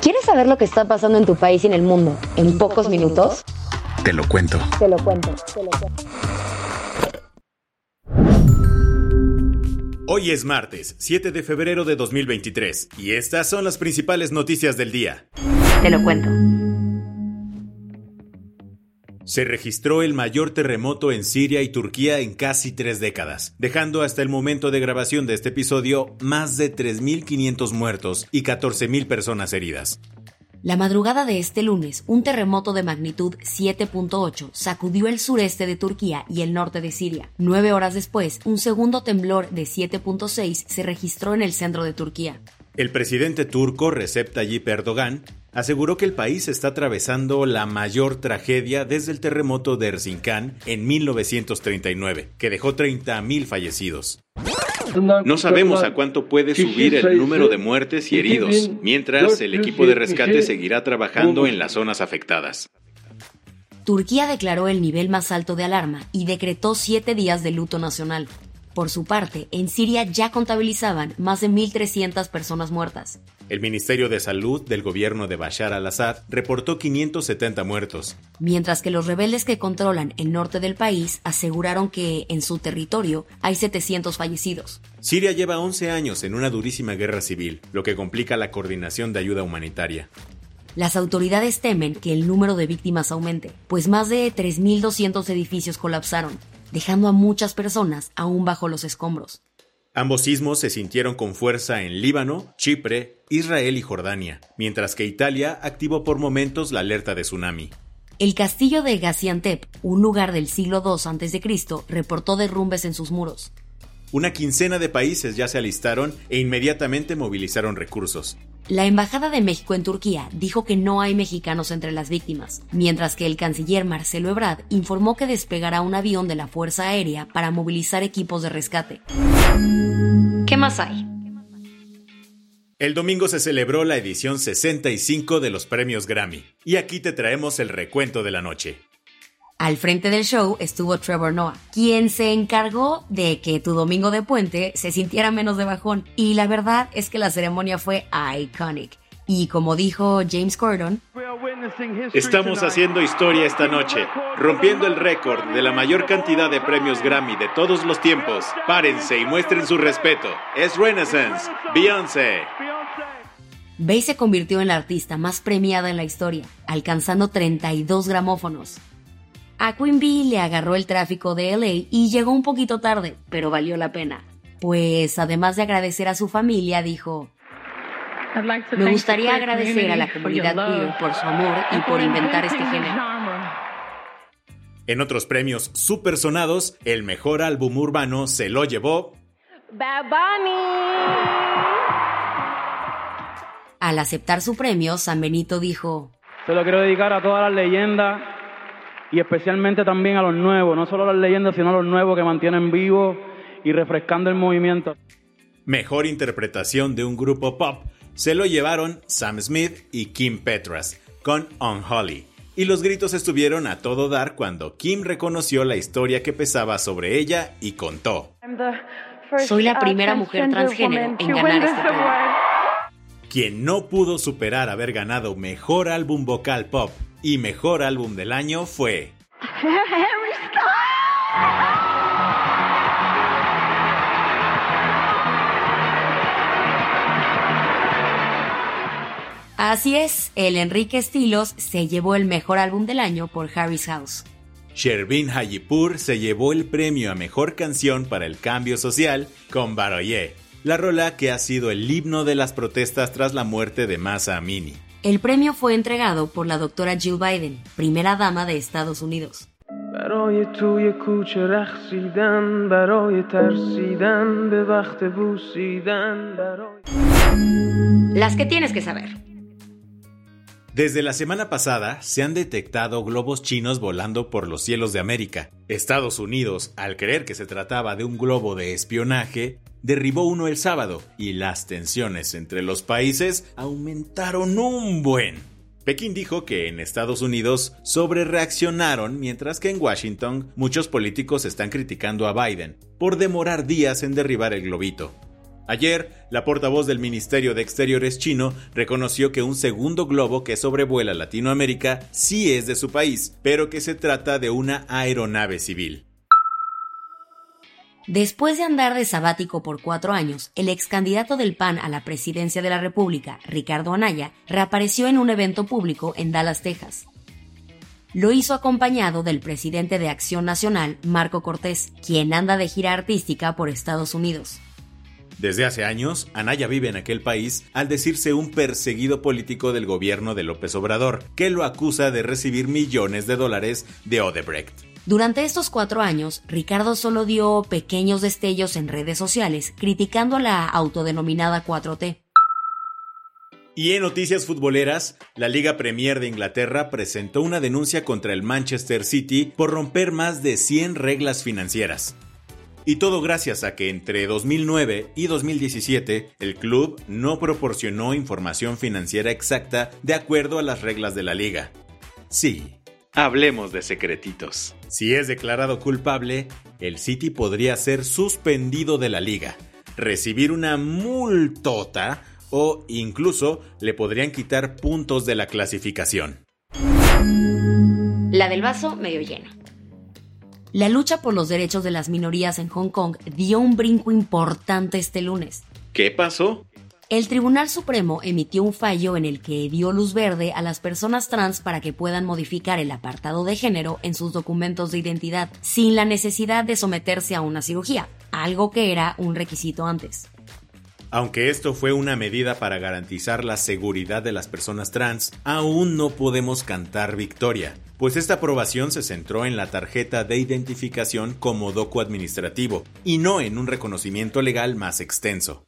¿Quieres saber lo que está pasando en tu país y en el mundo en pocos minutos? Te lo cuento. Te lo cuento. Te lo cuento. Hoy es martes, 7 de febrero de 2023, y estas son las principales noticias del día. Te lo cuento. Se registró el mayor terremoto en Siria y Turquía en casi tres décadas, dejando hasta el momento de grabación de este episodio más de 3.500 muertos y 14.000 personas heridas. La madrugada de este lunes, un terremoto de magnitud 7.8 sacudió el sureste de Turquía y el norte de Siria. Nueve horas después, un segundo temblor de 7.6 se registró en el centro de Turquía. El presidente turco Recep Tayyip Erdogan aseguró que el país está atravesando la mayor tragedia desde el terremoto de Erzincan en 1939, que dejó 30.000 fallecidos. No sabemos a cuánto puede subir el número de muertes y heridos, mientras el equipo de rescate seguirá trabajando en las zonas afectadas. Turquía declaró el nivel más alto de alarma y decretó siete días de luto nacional. Por su parte, en Siria ya contabilizaban más de 1.300 personas muertas. El Ministerio de Salud del gobierno de Bashar al-Assad reportó 570 muertos. Mientras que los rebeldes que controlan el norte del país aseguraron que en su territorio hay 700 fallecidos. Siria lleva 11 años en una durísima guerra civil, lo que complica la coordinación de ayuda humanitaria. Las autoridades temen que el número de víctimas aumente, pues más de 3.200 edificios colapsaron, dejando a muchas personas aún bajo los escombros. Ambos sismos se sintieron con fuerza en Líbano, Chipre, Israel y Jordania, mientras que Italia activó por momentos la alerta de tsunami. El castillo de Gaziantep, un lugar del siglo II a.C., reportó derrumbes en sus muros. Una quincena de países ya se alistaron e inmediatamente movilizaron recursos. La Embajada de México en Turquía dijo que no hay mexicanos entre las víctimas, mientras que el canciller Marcelo Ebrard informó que despegará un avión de la Fuerza Aérea para movilizar equipos de rescate. ¿Qué más hay? El domingo se celebró la edición 65 de los premios Grammy, y aquí te traemos el recuento de la noche. Al frente del show estuvo Trevor Noah, quien se encargó de que tu domingo de puente se sintiera menos de bajón. Y la verdad es que la ceremonia fue iconic. Y como dijo James Corden, Estamos haciendo historia esta noche, rompiendo el récord de la mayor cantidad de premios Grammy de todos los tiempos. Párense y muestren su respeto. Es Renaissance, Beyoncé. Bey se convirtió en la artista más premiada en la historia, alcanzando 32 gramófonos. A Queen Bee le agarró el tráfico de LA y llegó un poquito tarde, pero valió la pena. Pues además de agradecer a su familia, dijo, me gustaría agradecer a la comunidad queer por su amor y por inventar este género. En otros premios super sonados, el mejor álbum urbano se lo llevó Bad Bunny. Al aceptar su premio, San Benito dijo, Se lo quiero dedicar a todas las leyendas y especialmente también a los nuevos, no solo a las leyendas, sino a los nuevos que mantienen vivo y refrescando el movimiento. Mejor interpretación de un grupo pop se lo llevaron Sam Smith y Kim Petras con Unholy. Y los gritos estuvieron a todo dar cuando Kim reconoció la historia que pesaba sobre ella y contó. soy la primera mujer transgénero en ganar este premio. Quien no pudo superar haber ganado Mejor Álbum Vocal Pop y Mejor Álbum del Año fue Así es, el Enrique Estilos se llevó el mejor álbum del año por Harry's House. Shervin Hayipur se llevó el premio a Mejor Canción para el Cambio Social con Baroye, la rola que ha sido el himno de las protestas tras la muerte de Masa Amini. El premio fue entregado por la doctora Jill Biden, primera dama de Estados Unidos. برای توی کوچه رقصیدن برای ترسیدن به وقت بوسیدن برای Las que tienes que saber. Desde la semana pasada se han detectado globos chinos volando por los cielos de América. Estados Unidos, al creer que se trataba de un globo de espionaje, derribó uno el sábado y las tensiones entre los países aumentaron un buen. Pekín dijo que en Estados Unidos sobrereaccionaron, mientras que en Washington muchos políticos están criticando a Biden por demorar días en derribar el globito. Ayer, la portavoz del Ministerio de Exteriores chino reconoció que un segundo globo que sobrevuela Latinoamérica sí es de su país, pero que se trata de una aeronave civil. Después de andar de sabático por cuatro años, el ex candidato del PAN a la presidencia de la República, Ricardo Anaya, reapareció en un evento público en Dallas, Texas. Lo hizo acompañado del presidente de Acción Nacional, Marco Cortés, quien anda de gira artística por Estados Unidos. Desde hace años, Anaya vive en aquel país al decirse un perseguido político del gobierno de López Obrador, que lo acusa de recibir millones de dólares de Odebrecht. Durante estos cuatro años, Ricardo solo dio pequeños destellos en redes sociales criticando a la autodenominada 4T. Y en noticias futboleras, la Liga Premier de Inglaterra presentó una denuncia contra el Manchester City por romper más de 100 reglas financieras. Y todo gracias a que entre 2009 y 2017 el club no proporcionó información financiera exacta de acuerdo a las reglas de la liga. Sí, hablemos de secretitos. Si es declarado culpable, el City podría ser suspendido de la liga, recibir una multota o incluso le podrían quitar puntos de la clasificación. La del vaso medio lleno. La lucha por los derechos de las minorías en Hong Kong dio un brinco importante este lunes. ¿Qué pasó? El Tribunal Supremo emitió un fallo en el que dio luz verde a las personas trans para que puedan modificar el apartado de género en sus documentos de identidad sin la necesidad de someterse a una cirugía, algo que era un requisito antes. Aunque esto fue una medida para garantizar la seguridad de las personas trans, aún no podemos cantar victoria, pues esta aprobación se centró en la tarjeta de identificación como docu administrativo y no en un reconocimiento legal más extenso.